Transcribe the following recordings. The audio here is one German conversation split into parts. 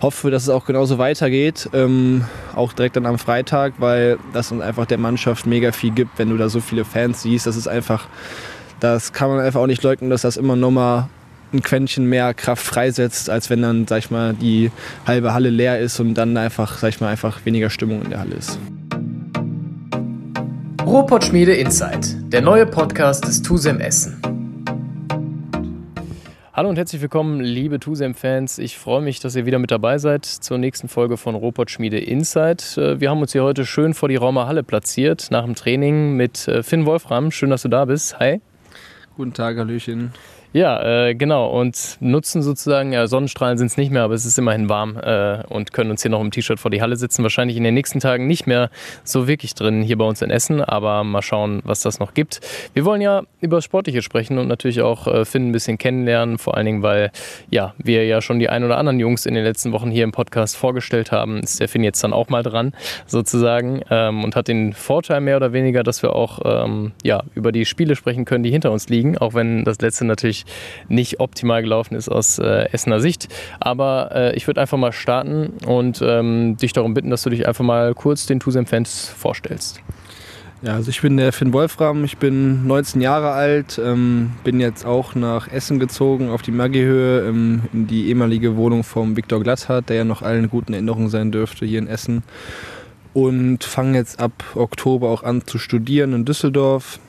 hoffe, dass es auch genauso weitergeht, ähm, auch direkt dann am Freitag, weil das uns einfach der Mannschaft mega viel gibt, wenn du da so viele Fans siehst. Das ist einfach, das kann man einfach auch nicht leugnen, dass das immer nochmal ein Quäntchen mehr Kraft freisetzt, als wenn dann, sag ich mal, die halbe Halle leer ist und dann einfach, sag ich mal, einfach weniger Stimmung in der Halle ist. Ruhrpott Schmiede Insight, der neue Podcast des TUSEM Essen. Hallo und herzlich willkommen, liebe TUSEM-Fans. Ich freue mich, dass ihr wieder mit dabei seid zur nächsten Folge von Robot Schmiede Insight. Äh, wir haben uns hier heute schön vor die Raumer Halle platziert, nach dem Training mit äh, Finn Wolfram. Schön, dass du da bist. Hi. Guten Tag, Hallöchen. Ja, äh, genau. Und nutzen sozusagen, ja, Sonnenstrahlen sind es nicht mehr, aber es ist immerhin warm äh, und können uns hier noch im T-Shirt vor die Halle sitzen. Wahrscheinlich in den nächsten Tagen nicht mehr so wirklich drin hier bei uns in Essen, aber mal schauen, was das noch gibt. Wir wollen ja über Sportliche sprechen und natürlich auch äh, Finn ein bisschen kennenlernen, vor allen Dingen, weil ja, wir ja schon die ein oder anderen Jungs in den letzten Wochen hier im Podcast vorgestellt haben. Ist der Finn jetzt dann auch mal dran, sozusagen, ähm, und hat den Vorteil mehr oder weniger, dass wir auch ähm, ja, über die Spiele sprechen können, die hinter uns liegen, auch wenn das letzte natürlich nicht optimal gelaufen ist aus äh, Essener Sicht. Aber äh, ich würde einfach mal starten und ähm, dich darum bitten, dass du dich einfach mal kurz den Tusem-Fans vorstellst. Ja, also ich bin der Finn Wolfram, ich bin 19 Jahre alt, ähm, bin jetzt auch nach Essen gezogen, auf die Maggiehöhe, ähm, in die ehemalige Wohnung vom Viktor Glatthardt, der ja noch allen guten Erinnerungen sein dürfte hier in Essen. Und fange jetzt ab Oktober auch an zu studieren in Düsseldorf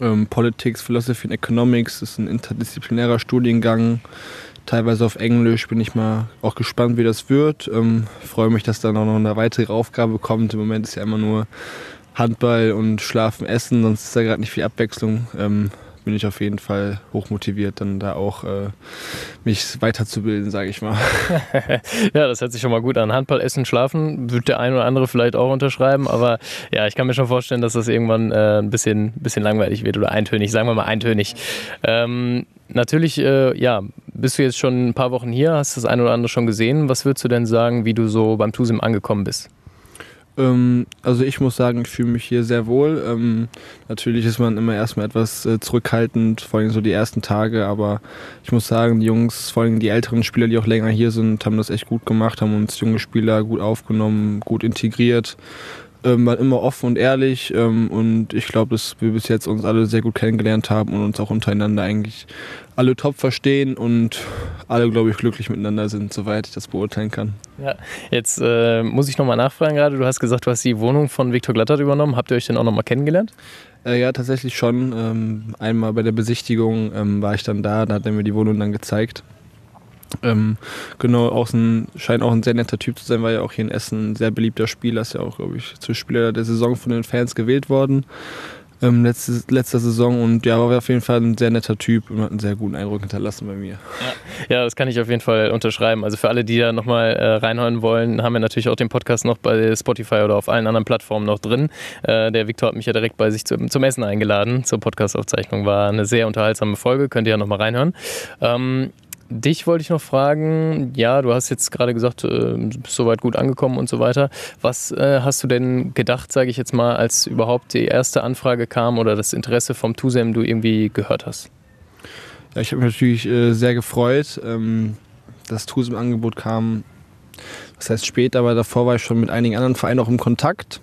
ähm, Politics, Philosophy and Economics ist ein interdisziplinärer Studiengang, teilweise auf Englisch. Bin ich mal auch gespannt, wie das wird. Ähm, freue mich, dass da noch eine weitere Aufgabe kommt. Im Moment ist ja immer nur Handball und Schlafen, Essen, sonst ist da gerade nicht viel Abwechslung. Ähm, bin ich auf jeden Fall hochmotiviert, dann da auch äh, mich weiterzubilden, sage ich mal. ja, das hört sich schon mal gut an. Handball, Essen, Schlafen wird der ein oder andere vielleicht auch unterschreiben, aber ja, ich kann mir schon vorstellen, dass das irgendwann äh, ein bisschen, bisschen langweilig wird oder eintönig, sagen wir mal eintönig. Ähm, natürlich, äh, ja, bist du jetzt schon ein paar Wochen hier, hast das ein oder andere schon gesehen. Was würdest du denn sagen, wie du so beim TUSIM angekommen bist? Ähm, also ich muss sagen, ich fühle mich hier sehr wohl. Ähm, natürlich ist man immer erstmal etwas äh, zurückhaltend, vor allem so die ersten Tage, aber ich muss sagen, die Jungs, vor allem die älteren Spieler, die auch länger hier sind, haben das echt gut gemacht, haben uns junge Spieler gut aufgenommen, gut integriert ähm, waren immer offen und ehrlich ähm, und ich glaube, dass wir bis jetzt uns alle sehr gut kennengelernt haben und uns auch untereinander eigentlich alle top verstehen und alle, glaube ich, glücklich miteinander sind, soweit ich das beurteilen kann. Ja, jetzt äh, muss ich nochmal nachfragen gerade. Du hast gesagt, du hast die Wohnung von Viktor Glattert übernommen. Habt ihr euch denn auch nochmal kennengelernt? Äh, ja, tatsächlich schon. Ähm, einmal bei der Besichtigung ähm, war ich dann da, da hat er mir die Wohnung dann gezeigt. Ähm, genau, auch ein, scheint auch ein sehr netter Typ zu sein, war ja auch hier in Essen ein sehr beliebter Spieler, ist ja auch, glaube ich, zu Spieler der Saison von den Fans gewählt worden. Ähm, letzte, letzter Saison und ja, war auf jeden Fall ein sehr netter Typ und hat einen sehr guten Eindruck hinterlassen bei mir. Ja, ja das kann ich auf jeden Fall unterschreiben. Also für alle, die da nochmal äh, reinhören wollen, haben wir natürlich auch den Podcast noch bei Spotify oder auf allen anderen Plattformen noch drin. Äh, der Viktor hat mich ja direkt bei sich zum, zum Essen eingeladen zur Podcastaufzeichnung. War eine sehr unterhaltsame Folge, könnt ihr ja nochmal reinhören. Ähm, Dich wollte ich noch fragen, ja, du hast jetzt gerade gesagt, äh, du bist soweit gut angekommen und so weiter. Was äh, hast du denn gedacht, sage ich jetzt mal, als überhaupt die erste Anfrage kam oder das Interesse vom TUSEM du irgendwie gehört hast? Ja, ich habe mich natürlich äh, sehr gefreut. Ähm, das TUSEM-Angebot kam, das heißt später, aber davor war ich schon mit einigen anderen Vereinen auch im Kontakt.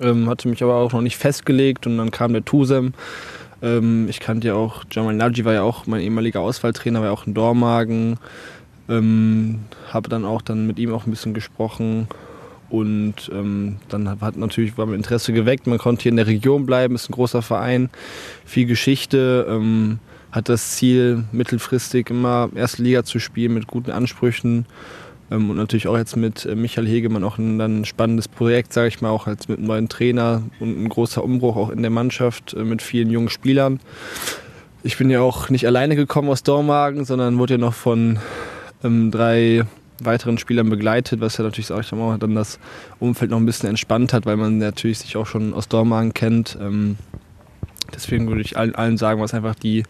Ähm, hatte mich aber auch noch nicht festgelegt und dann kam der TUSEM ähm, ich kannte ja auch, Jamal Naji war ja auch mein ehemaliger Auswahltrainer, war ja auch in Dormagen. Ähm, habe dann auch dann mit ihm auch ein bisschen gesprochen und ähm, dann hat natürlich war mein Interesse geweckt. Man konnte hier in der Region bleiben, ist ein großer Verein, viel Geschichte, ähm, hat das Ziel mittelfristig immer erste Liga zu spielen mit guten Ansprüchen und natürlich auch jetzt mit äh, Michael Hegemann auch ein, ein spannendes Projekt, sage ich mal, auch als mit einem neuen Trainer und ein großer Umbruch auch in der Mannschaft äh, mit vielen jungen Spielern. Ich bin ja auch nicht alleine gekommen aus Dormagen, sondern wurde ja noch von ähm, drei weiteren Spielern begleitet, was ja natürlich auch dann das Umfeld noch ein bisschen entspannt hat, weil man natürlich sich auch schon aus Dormagen kennt. Ähm, Deswegen würde ich allen, allen sagen, was einfach die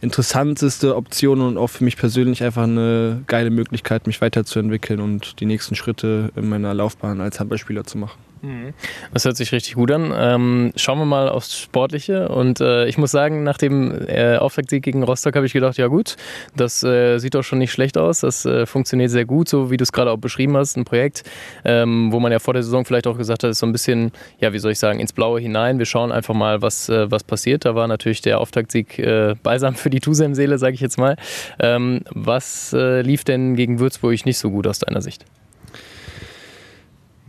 interessanteste Option und auch für mich persönlich einfach eine geile Möglichkeit, mich weiterzuentwickeln und die nächsten Schritte in meiner Laufbahn als Handballspieler zu machen. Mhm. Das hört sich richtig gut an. Ähm, schauen wir mal aufs Sportliche. Und äh, ich muss sagen, nach dem äh, Auftaktsieg gegen Rostock habe ich gedacht, ja gut, das äh, sieht doch schon nicht schlecht aus. Das äh, funktioniert sehr gut, so wie du es gerade auch beschrieben hast. Ein Projekt, ähm, wo man ja vor der Saison vielleicht auch gesagt hat, ist so ein bisschen, ja, wie soll ich sagen, ins Blaue hinein. Wir schauen einfach mal, was, äh, was passiert. Da war natürlich der Auftaktsieg äh, balsam für die Tusem-Seele, sage ich jetzt mal. Ähm, was lief denn gegen Würzburg nicht so gut aus deiner Sicht?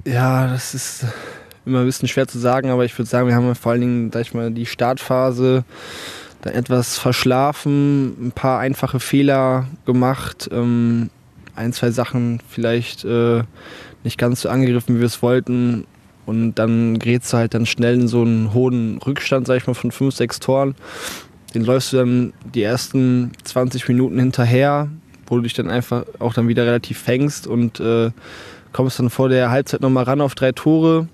Ja, das ist immer ein bisschen schwer zu sagen, aber ich würde sagen, wir haben vor allen Dingen, sag mal, die Startphase da etwas verschlafen, ein paar einfache Fehler gemacht, ähm, ein, zwei Sachen vielleicht äh, nicht ganz so angegriffen, wie wir es wollten. Und dann gerätst du halt dann schnell in so einen hohen Rückstand, sag ich mal, von fünf, sechs Toren. Den läufst du dann die ersten 20 Minuten hinterher, wo du dich dann einfach auch dann wieder relativ fängst und äh, kommst dann vor der Halbzeit nochmal ran auf drei Tore,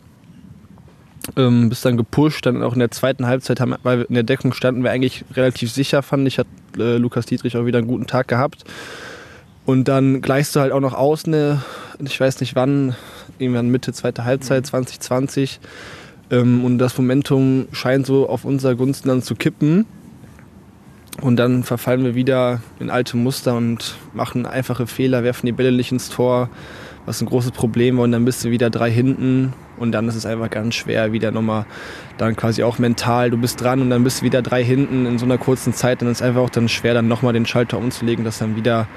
ähm, bist dann gepusht, dann auch in der zweiten Halbzeit, haben, weil wir in der Deckung standen wir eigentlich relativ sicher, fand ich, hat äh, Lukas Dietrich auch wieder einen guten Tag gehabt. Und dann gleichst du halt auch noch aus, ne, ich weiß nicht wann, irgendwann Mitte zweite Halbzeit 2020. Ähm, und das Momentum scheint so auf unser Gunsten dann zu kippen. Und dann verfallen wir wieder in alte Muster und machen einfache Fehler, werfen die Bälle nicht ins Tor, was ein großes Problem war. Und dann bist du wieder drei hinten und dann ist es einfach ganz schwer, wieder nochmal dann quasi auch mental, du bist dran und dann bist du wieder drei hinten in so einer kurzen Zeit. Dann ist es einfach auch dann schwer, dann nochmal den Schalter umzulegen, das dann wieder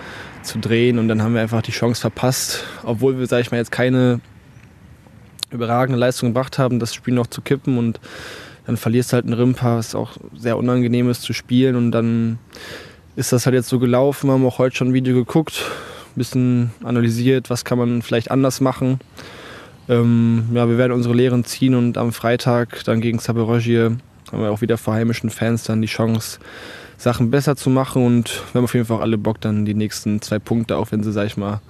zu drehen. Und dann haben wir einfach die Chance verpasst, obwohl wir, sag ich mal, jetzt keine überragende Leistung gebracht haben, das Spiel noch zu kippen und dann verlierst du halt einen Rimpa, was auch sehr unangenehm ist zu spielen und dann ist das halt jetzt so gelaufen. Wir haben auch heute schon ein Video geguckt, ein bisschen analysiert, was kann man vielleicht anders machen. Ähm, ja, wir werden unsere Lehren ziehen und am Freitag dann gegen Saberogie haben wir auch wieder vor heimischen Fans dann die Chance, Sachen besser zu machen und wir haben auf jeden Fall alle Bock, dann die nächsten zwei Punkte, auch wenn sie, sag ich mal,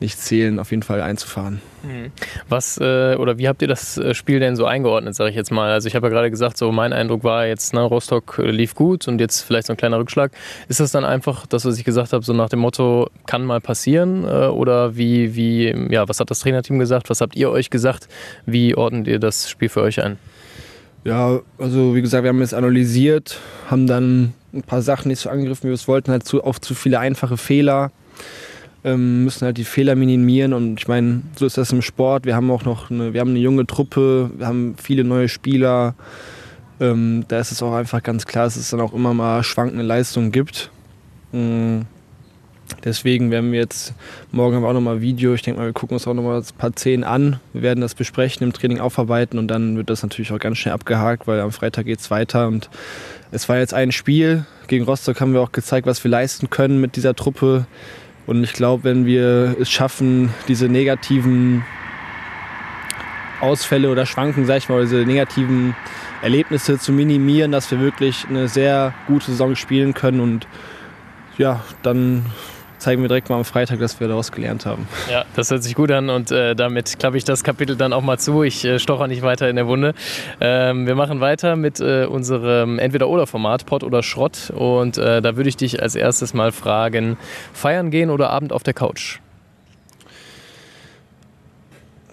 nicht zählen, auf jeden Fall einzufahren. Mhm. Was äh, oder wie habt ihr das äh, Spiel denn so eingeordnet, sage ich jetzt mal? Also ich habe ja gerade gesagt, so mein Eindruck war jetzt, ne, Rostock äh, lief gut und jetzt vielleicht so ein kleiner Rückschlag. Ist das dann einfach das, was ich gesagt habe, so nach dem Motto, kann mal passieren? Äh, oder wie, wie, ja, was hat das Trainerteam gesagt? Was habt ihr euch gesagt? Wie ordnet ihr das Spiel für euch ein? Ja, also wie gesagt, wir haben es analysiert, haben dann ein paar Sachen nicht so angegriffen, wie wir es wollten, halt zu, auf zu viele einfache Fehler, ähm, müssen halt die Fehler minimieren und ich meine, so ist das im Sport. Wir haben auch noch eine, wir haben eine junge Truppe, wir haben viele neue Spieler. Ähm, da ist es auch einfach ganz klar, dass es dann auch immer mal schwankende Leistungen gibt. Mhm. Deswegen werden wir jetzt, morgen haben wir auch nochmal Video, ich denke mal, wir gucken uns auch nochmal ein paar Szenen an. Wir werden das besprechen, im Training aufarbeiten und dann wird das natürlich auch ganz schnell abgehakt, weil am Freitag geht es weiter. Und es war jetzt ein Spiel. Gegen Rostock haben wir auch gezeigt, was wir leisten können mit dieser Truppe. Und ich glaube, wenn wir es schaffen, diese negativen Ausfälle oder Schwanken, sag ich mal, diese negativen Erlebnisse zu minimieren, dass wir wirklich eine sehr gute Saison spielen können. Und ja, dann zeigen wir direkt mal am Freitag, dass wir daraus gelernt haben. Ja, das hört sich gut an und äh, damit klappe ich das Kapitel dann auch mal zu. Ich äh, stoche nicht weiter in der Wunde. Ähm, wir machen weiter mit äh, unserem Entweder-Oder-Format, Pott oder Schrott. Und äh, da würde ich dich als erstes mal fragen: Feiern gehen oder Abend auf der Couch?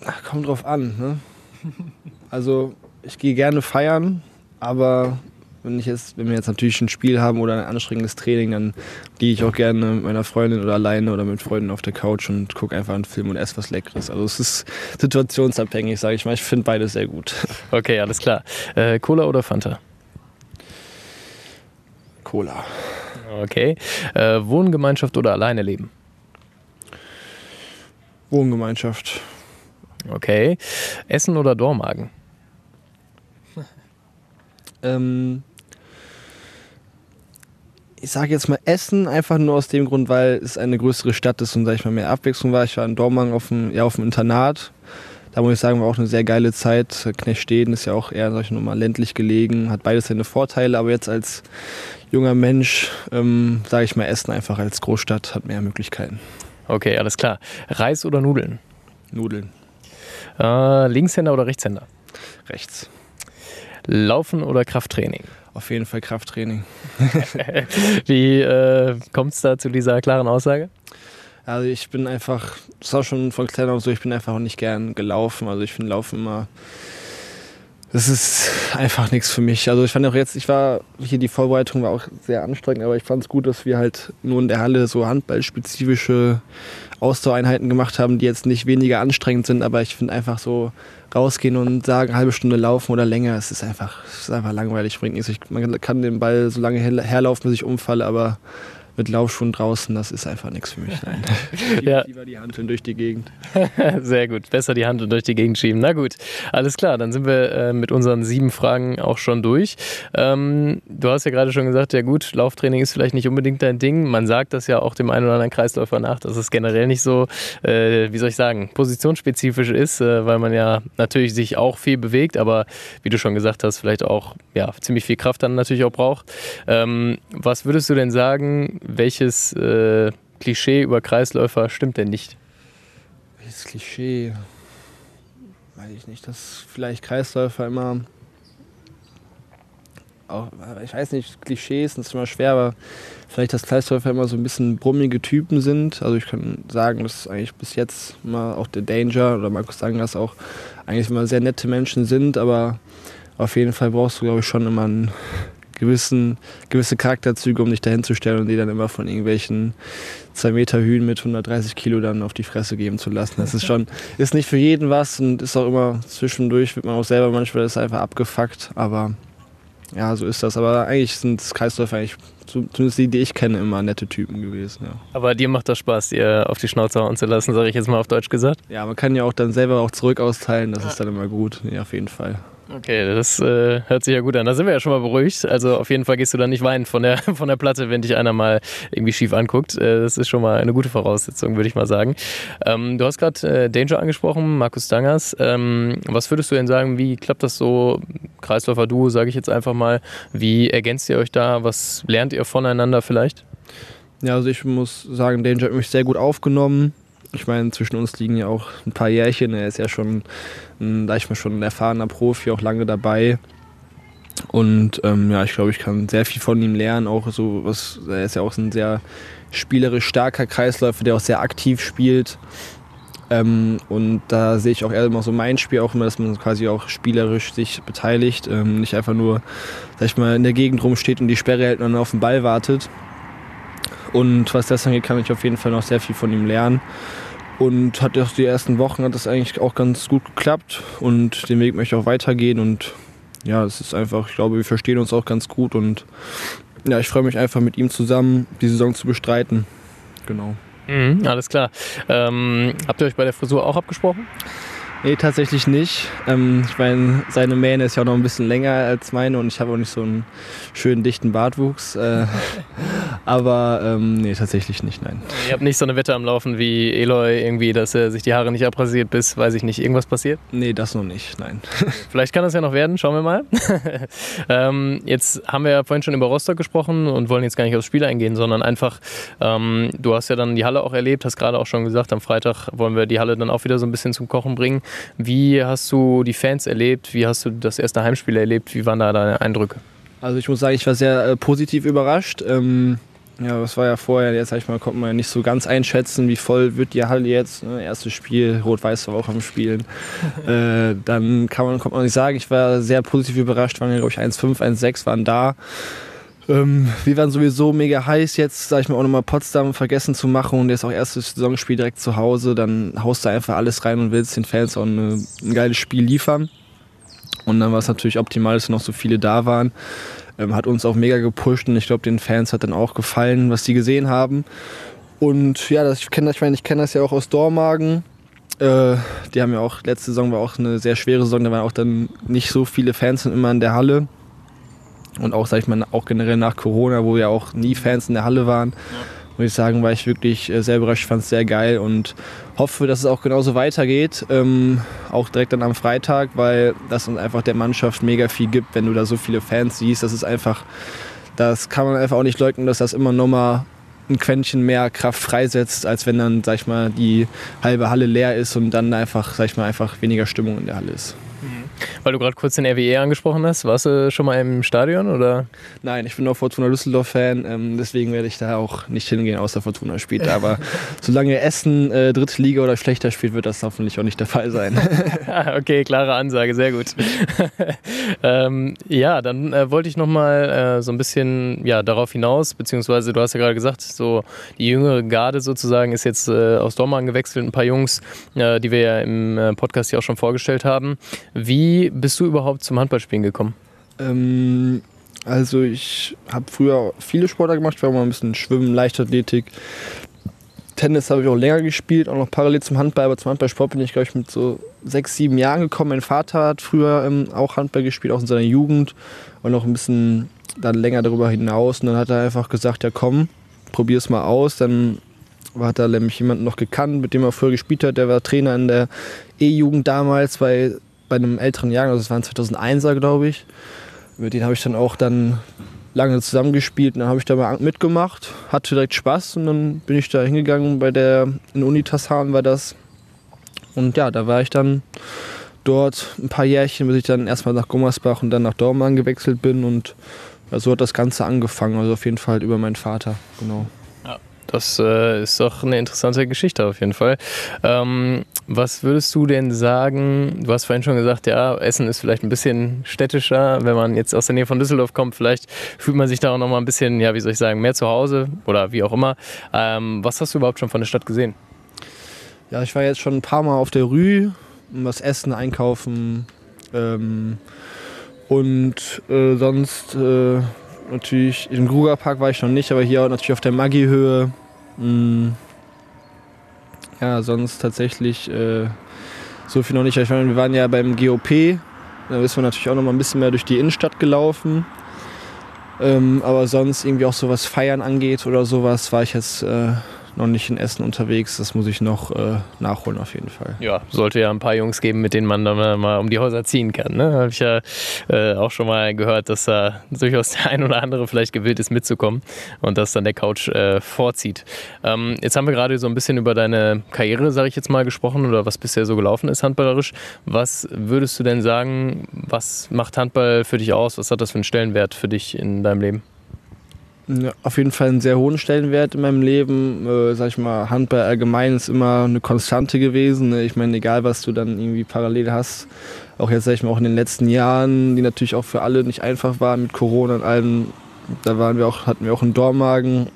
Ach, kommt drauf an. Ne? Also, ich gehe gerne feiern, aber wenn, ich jetzt, wenn wir jetzt natürlich ein Spiel haben oder ein anstrengendes Training, dann gehe ich auch gerne mit meiner Freundin oder alleine oder mit Freunden auf der Couch und gucke einfach einen Film und esse was Leckeres. Also es ist situationsabhängig, sage ich mal. Ich finde beides sehr gut. Okay, alles klar. Äh, Cola oder Fanta? Cola. Okay. Äh, Wohngemeinschaft oder alleine leben? Wohngemeinschaft. Okay. Essen oder Dormagen? ähm, ich sage jetzt mal Essen, einfach nur aus dem Grund, weil es eine größere Stadt ist und, sag ich mal, mehr Abwechslung war. Ich war in Dormagen auf dem, ja, auf dem Internat. Da muss ich sagen, war auch eine sehr geile Zeit. Knechtsteden ist ja auch eher, sag ich mal, ländlich gelegen, hat beides seine Vorteile, aber jetzt als junger Mensch, ähm, sage ich mal, Essen einfach als Großstadt hat mehr Möglichkeiten. Okay, alles klar. Reis oder Nudeln? Nudeln. Äh, Linkshänder oder Rechtshänder? Rechts. Laufen oder Krafttraining? Auf jeden Fall Krafttraining. Wie äh, kommt es da zu dieser klaren Aussage? Also ich bin einfach, das war schon von klein auf so, ich bin einfach auch nicht gern gelaufen. Also ich finde Laufen immer, das ist einfach nichts für mich. Also ich fand auch jetzt, ich war, hier die Vorbereitung war auch sehr anstrengend, aber ich fand es gut, dass wir halt nur in der Halle so handballspezifische Ausdauereinheiten gemacht haben, die jetzt nicht weniger anstrengend sind, aber ich finde einfach so rausgehen und sagen, halbe Stunde laufen oder länger, es ist einfach, es ist einfach langweilig, bringt nichts. Ich, man kann den Ball so lange herlaufen, bis ich umfalle, aber mit Laufschuhen draußen, das ist einfach nichts für mich. Nein. ja. Lieber die Handeln durch die Gegend. Sehr gut, besser die Handeln durch die Gegend schieben. Na gut, alles klar, dann sind wir äh, mit unseren sieben Fragen auch schon durch. Ähm, du hast ja gerade schon gesagt, ja gut, Lauftraining ist vielleicht nicht unbedingt dein Ding. Man sagt das ja auch dem einen oder anderen Kreisläufer nach, dass es generell nicht so, äh, wie soll ich sagen, positionsspezifisch ist, äh, weil man ja natürlich sich auch viel bewegt, aber wie du schon gesagt hast, vielleicht auch ja, ziemlich viel Kraft dann natürlich auch braucht. Ähm, was würdest du denn sagen, welches äh, Klischee über Kreisläufer stimmt denn nicht? Welches Klischee? Weiß ich nicht, dass vielleicht Kreisläufer immer. Auch, ich weiß nicht, Klischees sind immer schwer, aber vielleicht, dass Kreisläufer immer so ein bisschen brummige Typen sind. Also ich kann sagen, dass eigentlich bis jetzt immer auch der Danger oder Markus Dangas auch eigentlich immer sehr nette Menschen sind, aber auf jeden Fall brauchst du, glaube ich, schon immer einen gewissen, gewisse Charakterzüge, um dich dahin zu stellen und die dann immer von irgendwelchen 2 Meter Hühn mit 130 Kilo dann auf die Fresse geben zu lassen. Das ist schon, ist nicht für jeden was und ist auch immer zwischendurch, wird man auch selber manchmal ist einfach abgefuckt, aber ja, so ist das. Aber eigentlich sind Kreisläufer eigentlich, zumindest die, die ich kenne, immer nette Typen gewesen. Ja. Aber dir macht das Spaß, dir auf die Schnauze hauen zu lassen, sage ich jetzt mal auf Deutsch gesagt? Ja, man kann ja auch dann selber auch zurück austeilen, das ist dann immer gut, ja, auf jeden Fall. Okay, das äh, hört sich ja gut an. Da sind wir ja schon mal beruhigt. Also auf jeden Fall gehst du dann nicht weinen von der, von der Platte, wenn dich einer mal irgendwie schief anguckt. Äh, das ist schon mal eine gute Voraussetzung, würde ich mal sagen. Ähm, du hast gerade äh, Danger angesprochen, Markus Dangers. Ähm, was würdest du denn sagen, wie klappt das so? Kreisläufer-Duo, sage ich jetzt einfach mal. Wie ergänzt ihr euch da? Was lernt ihr voneinander vielleicht? Ja, also ich muss sagen, Danger hat mich sehr gut aufgenommen. Ich meine, zwischen uns liegen ja auch ein paar Jährchen. Er ist ja schon, da ich mal schon ein erfahrener Profi, auch lange dabei. Und ähm, ja, ich glaube, ich kann sehr viel von ihm lernen. Auch so was, er ist ja auch ein sehr spielerisch starker Kreisläufer, der auch sehr aktiv spielt. Ähm, und da sehe ich auch eher immer so mein Spiel auch immer, dass man quasi auch spielerisch sich beteiligt, ähm, nicht einfach nur, sag ich mal, in der Gegend rumsteht und die Sperre hält und dann auf den Ball wartet. Und was das angeht, kann ich auf jeden Fall noch sehr viel von ihm lernen. Und hat auch die ersten Wochen hat das eigentlich auch ganz gut geklappt und den Weg möchte ich auch weitergehen und ja, es ist einfach, ich glaube, wir verstehen uns auch ganz gut und ja, ich freue mich einfach mit ihm zusammen die Saison zu bestreiten. Genau. Mhm, alles klar. Ähm, habt ihr euch bei der Frisur auch abgesprochen? Nee, tatsächlich nicht. Ähm, ich meine, seine Mähne ist ja auch noch ein bisschen länger als meine und ich habe auch nicht so einen schönen dichten Bartwuchs. Äh, aber ähm, nee, tatsächlich nicht, nein. Ihr habt nicht so eine Wette am Laufen wie Eloy, irgendwie, dass er sich die Haare nicht abrasiert, bis, weiß ich nicht, irgendwas passiert? Nee, das noch nicht, nein. Vielleicht kann das ja noch werden, schauen wir mal. ähm, jetzt haben wir ja vorhin schon über Rostock gesprochen und wollen jetzt gar nicht aufs Spiel eingehen, sondern einfach, ähm, du hast ja dann die Halle auch erlebt, hast gerade auch schon gesagt, am Freitag wollen wir die Halle dann auch wieder so ein bisschen zum Kochen bringen. Wie hast du die Fans erlebt? Wie hast du das erste Heimspiel erlebt? Wie waren da deine Eindrücke? Also ich muss sagen, ich war sehr äh, positiv überrascht. Ähm, ja, das war ja vorher, jetzt sag ich mal, konnte man ja nicht so ganz einschätzen, wie voll wird die Halle jetzt. Ne? Erstes Spiel, Rot-Weiß war auch am Spielen. äh, dann kann man, konnte man nicht sagen, ich war sehr positiv überrascht, waren ja glaube ich 1,5, 1,6 waren da. Ähm, wir waren sowieso mega heiß jetzt, sag ich mal, auch nochmal Potsdam vergessen zu machen und jetzt auch erstes Saisonspiel direkt zu Hause. Dann haust du einfach alles rein und willst den Fans auch eine, ein geiles Spiel liefern. Und dann war es natürlich optimal, dass noch so viele da waren. Ähm, hat uns auch mega gepusht und ich glaube, den Fans hat dann auch gefallen, was die gesehen haben. Und ja, das, ich kenne ich, mein, ich kenn das ja auch aus Dormagen. Äh, die haben ja auch, letzte Saison war auch eine sehr schwere Saison, da waren auch dann nicht so viele Fans immer in der Halle. Und auch, sag ich mal, auch generell nach Corona, wo ja auch nie Fans in der Halle waren, ja. Muss ich sagen, war ich wirklich äh, sehr überrascht, fand es sehr geil und hoffe, dass es auch genauso weitergeht. Ähm, auch direkt dann am Freitag, weil das uns einfach der Mannschaft mega viel gibt, wenn du da so viele Fans siehst. Das ist einfach, das kann man einfach auch nicht leugnen, dass das immer nochmal ein Quäntchen mehr Kraft freisetzt, als wenn dann, sag ich mal, die halbe Halle leer ist und dann einfach, sag ich mal, einfach weniger Stimmung in der Halle ist. Mhm. Weil du gerade kurz den RWE angesprochen hast, warst du schon mal im Stadion oder? Nein, ich bin auch Fortuna Düsseldorf-Fan, ähm, deswegen werde ich da auch nicht hingehen, außer Fortuna spielt. Aber solange Essen äh, dritte Liga oder schlechter spielt, wird das hoffentlich auch nicht der Fall sein. okay, klare Ansage, sehr gut. ähm, ja, dann äh, wollte ich nochmal äh, so ein bisschen ja, darauf hinaus, beziehungsweise du hast ja gerade gesagt, so die jüngere Garde sozusagen ist jetzt äh, aus Dortmund gewechselt, ein paar Jungs, äh, die wir ja im äh, Podcast ja auch schon vorgestellt haben. Wie bist du überhaupt zum Handballspielen gekommen? Ähm, also ich habe früher viele Sportler gemacht, war mal ein bisschen Schwimmen, Leichtathletik. Tennis habe ich auch länger gespielt, auch noch parallel zum Handball, aber zum Handballsport bin ich, glaube ich, mit so sechs, sieben Jahren gekommen. Mein Vater hat früher ähm, auch Handball gespielt, auch in seiner Jugend und noch ein bisschen dann länger darüber hinaus. Und dann hat er einfach gesagt, ja komm, probier es mal aus. Dann hat er nämlich jemanden noch gekannt, mit dem er früher gespielt hat. Der war Trainer in der E-Jugend damals bei, bei einem älteren Jahr, also das waren 2001er, glaube ich. Mit denen habe ich dann auch dann lange zusammengespielt und dann habe ich da mal mitgemacht, hatte direkt Spaß und dann bin ich da hingegangen bei der, in Unitashan war das. Und ja, da war ich dann dort ein paar Jährchen, bis ich dann erstmal nach Gummersbach und dann nach Dortmund gewechselt bin und so hat das Ganze angefangen, also auf jeden Fall über meinen Vater, genau. Das äh, ist doch eine interessante Geschichte auf jeden Fall. Ähm, was würdest du denn sagen? Du hast vorhin schon gesagt, ja, Essen ist vielleicht ein bisschen städtischer. Wenn man jetzt aus der Nähe von Düsseldorf kommt, vielleicht fühlt man sich da auch noch mal ein bisschen, ja, wie soll ich sagen, mehr zu Hause oder wie auch immer. Ähm, was hast du überhaupt schon von der Stadt gesehen? Ja, ich war jetzt schon ein paar Mal auf der Rue, was essen, einkaufen. Ähm, und äh, sonst äh, natürlich, im Grugerpark war ich noch nicht, aber hier natürlich auf der Maggi-Höhe. Hm. Ja, sonst tatsächlich äh, so viel noch nicht. Ich meine, wir waren ja beim GOP, da ist man natürlich auch noch mal ein bisschen mehr durch die Innenstadt gelaufen. Ähm, aber sonst irgendwie auch so was Feiern angeht oder sowas, war ich jetzt äh, noch nicht in Essen unterwegs. Das muss ich noch äh, nachholen auf jeden Fall. Ja, sollte ja ein paar Jungs geben, mit denen man dann mal um die Häuser ziehen kann. Ne? Habe ich ja äh, auch schon mal gehört, dass da durchaus der ein oder andere vielleicht gewillt ist mitzukommen und das dann der Couch äh, vorzieht. Ähm, jetzt haben wir gerade so ein bisschen über deine Karriere, sage ich jetzt mal, gesprochen oder was bisher so gelaufen ist handballerisch. Was würdest du denn sagen, was macht Handball für dich aus? Was hat das für einen Stellenwert für dich in deinem Leben? Auf jeden Fall einen sehr hohen Stellenwert in meinem Leben. Äh, sag ich mal, Handball allgemein ist immer eine Konstante gewesen. Ne? Ich meine, egal was du dann irgendwie parallel hast, auch jetzt sag ich mal auch in den letzten Jahren, die natürlich auch für alle nicht einfach waren mit Corona und allem, da waren wir auch, hatten wir auch einen Dormagen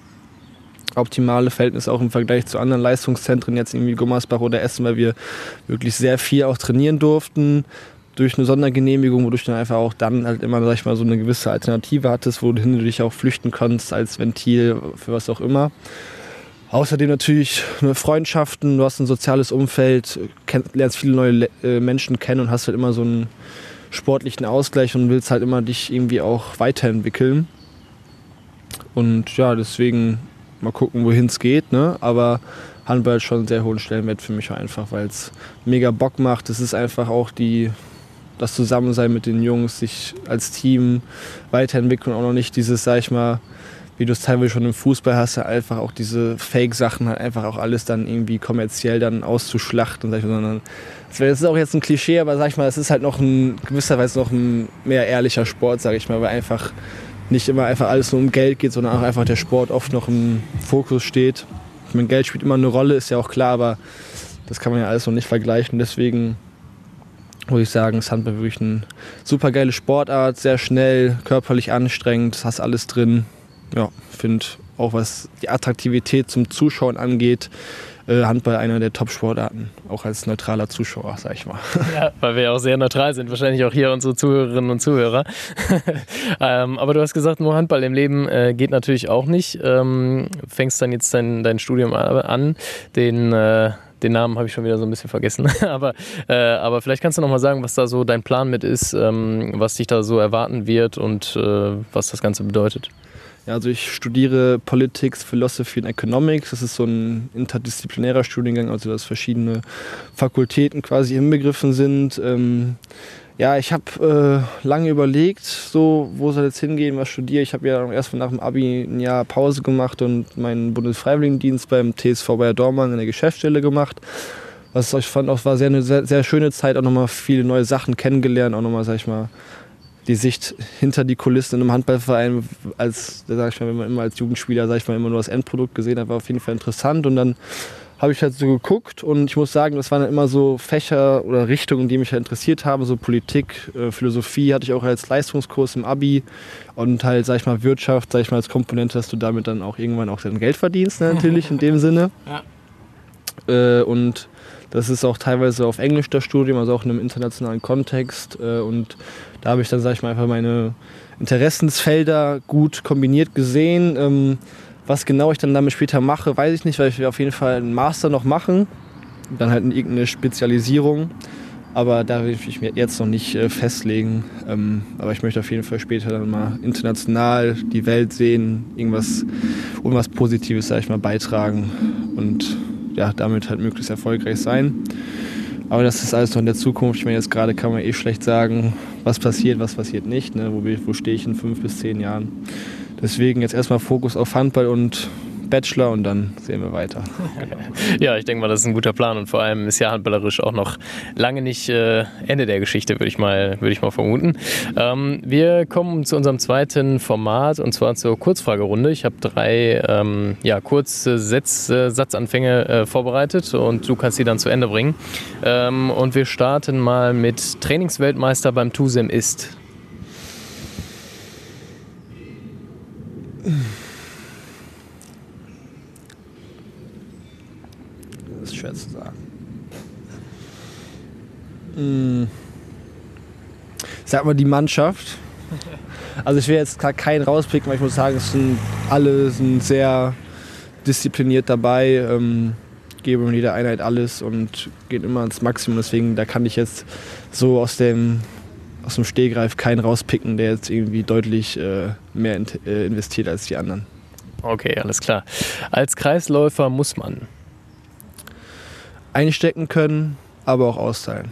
optimale Verhältnisse auch im Vergleich zu anderen Leistungszentren, jetzt irgendwie Gummersbach oder Essen, weil wir wirklich sehr viel auch trainieren durften durch eine Sondergenehmigung, wodurch du dann einfach auch dann halt immer, sag ich mal, so eine gewisse Alternative hattest, wohin du dich auch flüchten kannst als Ventil für was auch immer. Außerdem natürlich ne, Freundschaften, du hast ein soziales Umfeld, lernst viele neue äh, Menschen kennen und hast halt immer so einen sportlichen Ausgleich und willst halt immer dich irgendwie auch weiterentwickeln. Und ja, deswegen mal gucken, wohin es geht. Ne? Aber Handball ist schon einen sehr hohen Stellenwert für mich einfach, weil es mega Bock macht. Es ist einfach auch die das Zusammensein mit den Jungs, sich als Team weiterentwickeln, auch noch nicht dieses, sag ich mal, wie du es teilweise schon im Fußball hast, einfach auch diese Fake-Sachen halt einfach auch alles dann irgendwie kommerziell dann auszuschlachten, sag ich mal, sondern das ist auch jetzt ein Klischee, aber sag ich mal, es ist halt noch ein gewisserweise noch ein mehr ehrlicher Sport, sag ich mal, weil einfach nicht immer einfach alles nur um Geld geht, sondern auch einfach der Sport oft noch im Fokus steht. Ich meine, Geld spielt immer eine Rolle, ist ja auch klar, aber das kann man ja alles noch nicht vergleichen. Deswegen muss ich sagen, ist Handball wirklich eine super geile Sportart, sehr schnell, körperlich anstrengend, hast alles drin. Ja, finde auch was die Attraktivität zum Zuschauen angeht, äh, Handball einer der Top-Sportarten, auch als neutraler Zuschauer, sag ich mal. Ja, weil wir ja auch sehr neutral sind, wahrscheinlich auch hier unsere Zuhörerinnen und Zuhörer. ähm, aber du hast gesagt, nur Handball im Leben äh, geht natürlich auch nicht. Ähm, fängst dann jetzt dein, dein Studium an, den äh, den Namen habe ich schon wieder so ein bisschen vergessen. aber, äh, aber vielleicht kannst du noch mal sagen, was da so dein Plan mit ist, ähm, was dich da so erwarten wird und äh, was das Ganze bedeutet. Ja, also ich studiere Politics, Philosophy und Economics. Das ist so ein interdisziplinärer Studiengang, also dass verschiedene Fakultäten quasi inbegriffen sind. Ähm, ja, ich habe äh, lange überlegt, so, wo soll jetzt hingehen, was studiere. Ich habe ja erst nach dem Abi ein Jahr Pause gemacht und meinen Bundesfreiwilligendienst beim TSV Bayer Dormann in der Geschäftsstelle gemacht. was ich fand, auch war sehr eine sehr, sehr schöne Zeit, auch nochmal viele neue Sachen kennengelernt, auch nochmal, sag ich mal, die Sicht hinter die Kulissen in einem Handballverein, als, sag ich mal, wenn man immer als Jugendspieler, sag ich mal, immer nur das Endprodukt gesehen hat, war auf jeden Fall interessant. Und dann habe ich halt so geguckt und ich muss sagen, das waren dann immer so Fächer oder Richtungen, die mich halt interessiert haben, so Politik, äh, Philosophie hatte ich auch als Leistungskurs im Abi und halt, sag ich mal, Wirtschaft, sag ich mal, als Komponente, dass du damit dann auch irgendwann auch dein Geld verdienst, ne, natürlich in dem Sinne. Ja. Äh, und das ist auch teilweise auf Englisch das Studium, also auch in einem internationalen Kontext. Äh, und da habe ich dann, sag ich mal, einfach meine Interessensfelder gut kombiniert gesehen. Ähm, was genau ich dann damit später mache, weiß ich nicht, weil ich will auf jeden Fall einen Master noch machen. Dann halt irgendeine Spezialisierung. Aber da will ich mich jetzt noch nicht äh, festlegen. Ähm, aber ich möchte auf jeden Fall später dann mal international die Welt sehen, irgendwas, irgendwas Positives, sag ich mal, beitragen und ja, damit halt möglichst erfolgreich sein. Aber das ist alles noch in der Zukunft. Ich meine, jetzt gerade kann man eh schlecht sagen, was passiert, was passiert nicht. Ne? Wo, wo stehe ich in fünf bis zehn Jahren? Deswegen jetzt erstmal Fokus auf Handball und Bachelor und dann sehen wir weiter. ja, ich denke mal, das ist ein guter Plan und vor allem ist ja handballerisch auch noch lange nicht äh, Ende der Geschichte, würde ich mal, ich mal vermuten. Ähm, wir kommen zu unserem zweiten Format und zwar zur Kurzfragerunde. Ich habe drei ähm, ja, kurze Setz, äh, Satzanfänge äh, vorbereitet und du kannst sie dann zu Ende bringen. Ähm, und wir starten mal mit Trainingsweltmeister beim TUSEM ist. Das ist schwer zu sagen. Hm. Sag mal die Mannschaft. Also ich will jetzt keinen rauspicken, weil ich muss sagen, es sind alle sind sehr diszipliniert dabei, ähm, geben in jeder Einheit alles und gehen immer ans Maximum. Deswegen, da kann ich jetzt so aus dem, aus dem Stehgreif keinen rauspicken, der jetzt irgendwie deutlich äh, mehr in, äh, investiert als die anderen. Okay, alles klar. Als Kreisläufer muss man einstecken können, aber auch austeilen.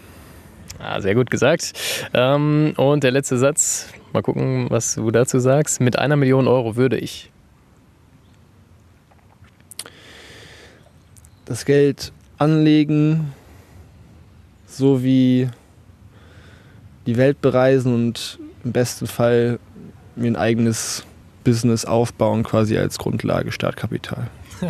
Ah, sehr gut gesagt. Ähm, und der letzte Satz, mal gucken, was du dazu sagst. Mit einer Million Euro würde ich. Das Geld anlegen, sowie die Welt bereisen und im besten Fall mir ein eigenes Business aufbauen, quasi als Grundlage, Startkapital.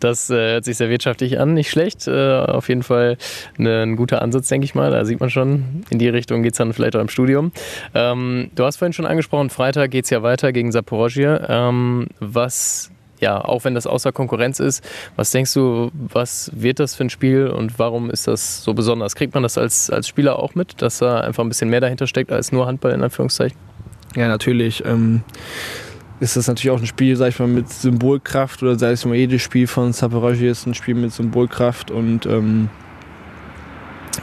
Das äh, hört sich sehr wirtschaftlich an, nicht schlecht. Äh, auf jeden Fall ein guter Ansatz, denke ich mal. Da sieht man schon, in die Richtung geht es dann vielleicht auch im Studium. Ähm, du hast vorhin schon angesprochen, Freitag geht es ja weiter gegen Saporosje. Ähm, was ja, auch wenn das außer Konkurrenz ist, was denkst du, was wird das für ein Spiel und warum ist das so besonders? Kriegt man das als, als Spieler auch mit, dass da einfach ein bisschen mehr dahinter steckt als nur Handball in Anführungszeichen? Ja, natürlich. Ähm, ist das natürlich auch ein Spiel, sag ich mal, mit Symbolkraft oder sei es mal jedes Spiel von Saporogi ist ein Spiel mit Symbolkraft und ähm,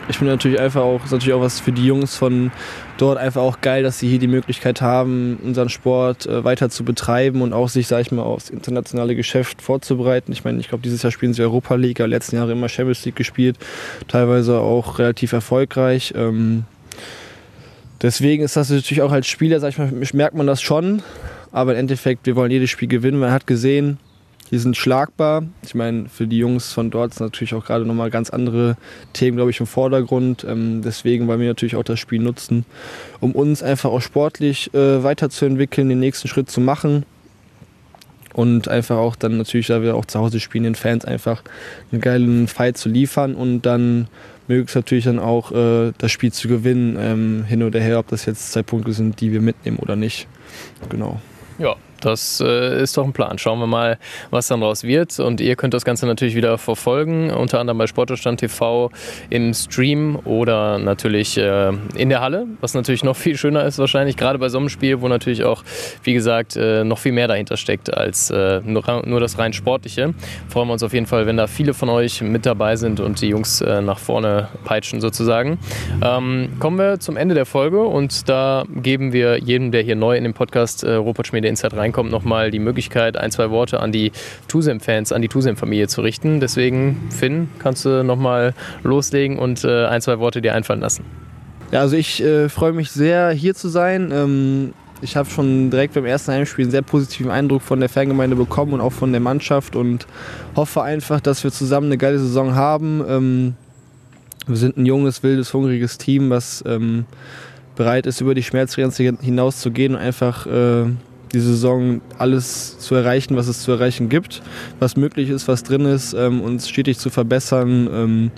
ich finde natürlich einfach auch, ist natürlich auch was für die Jungs von dort einfach auch geil, dass sie hier die Möglichkeit haben, unseren Sport äh, weiter zu betreiben und auch sich, sag ich mal, aufs internationale Geschäft vorzubereiten. Ich meine, ich glaube, dieses Jahr spielen sie Europa League, aber letzten Jahre immer Champions League gespielt, teilweise auch relativ erfolgreich. Ähm, deswegen ist das natürlich auch als Spieler, sag ich mal, merkt man das schon, aber im Endeffekt, wir wollen jedes Spiel gewinnen. Man hat gesehen, die sind schlagbar. Ich meine, für die Jungs von dort sind natürlich auch gerade nochmal ganz andere Themen, glaube ich, im Vordergrund. Ähm, deswegen wollen wir natürlich auch das Spiel nutzen, um uns einfach auch sportlich äh, weiterzuentwickeln, den nächsten Schritt zu machen. Und einfach auch dann natürlich, da wir auch zu Hause spielen, den Fans einfach einen geilen Fight zu liefern und dann möglichst natürlich dann auch äh, das Spiel zu gewinnen, ähm, hin oder her, ob das jetzt zwei Punkte sind, die wir mitnehmen oder nicht. Genau. Ja, das äh, ist doch ein Plan. Schauen wir mal, was dann daraus wird. Und ihr könnt das Ganze natürlich wieder verfolgen, unter anderem bei Sportverstand TV im Stream oder natürlich äh, in der Halle, was natürlich noch viel schöner ist wahrscheinlich, gerade bei so einem Spiel, wo natürlich auch, wie gesagt, äh, noch viel mehr dahinter steckt als äh, nur, nur, das rein Sportliche. Freuen wir uns auf jeden Fall, wenn da viele von euch mit dabei sind und die Jungs äh, nach vorne peitschen sozusagen. Ähm, kommen wir zum Ende der Folge und da geben wir jedem, der hier neu in den Podcast äh, Robert Schmiede Insight rein reinkommt, nochmal die Möglichkeit, ein, zwei Worte an die Tusem-Fans, an die Tusem-Familie zu richten. Deswegen, Finn, kannst du nochmal loslegen und äh, ein, zwei Worte dir einfallen lassen. Ja, also ich äh, freue mich sehr, hier zu sein. Ähm, ich habe schon direkt beim ersten Heimspiel einen sehr positiven Eindruck von der Fangemeinde bekommen und auch von der Mannschaft und hoffe einfach, dass wir zusammen eine geile Saison haben. Ähm, Wir sind ein junges, wildes, hungriges Team, was ähm, bereit ist, über die Schmerzgrenze hinaus zu gehen und einfach äh, die Saison alles zu erreichen, was es zu erreichen gibt, was möglich ist, was drin ist, ähm, uns stetig zu verbessern ähm,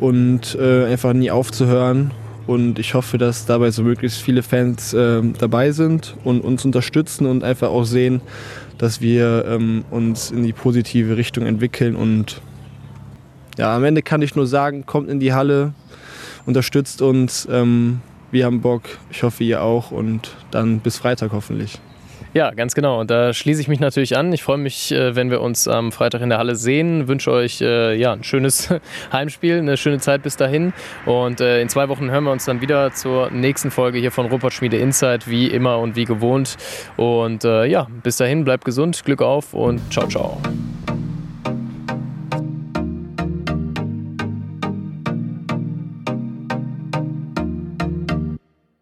und äh, einfach nie aufzuhören. Und ich hoffe, dass dabei so möglichst viele Fans äh, dabei sind und uns unterstützen und einfach auch sehen, dass wir ähm, uns in die positive Richtung entwickeln. Und ja, am Ende kann ich nur sagen, kommt in die Halle, unterstützt uns. Ähm, wir haben Bock, ich hoffe ihr auch und dann bis Freitag hoffentlich. Ja, ganz genau. Und da schließe ich mich natürlich an. Ich freue mich, äh, wenn wir uns am Freitag in der Halle sehen. Wünsche euch äh, ja, ein schönes Heimspiel, eine schöne Zeit bis dahin. Und äh, in zwei Wochen hören wir uns dann wieder zur nächsten Folge hier von Rupert Schmiede Insight, wie immer und wie gewohnt. Und ja, bis dahin, bleibt gesund, Glück auf und ciao, ciao.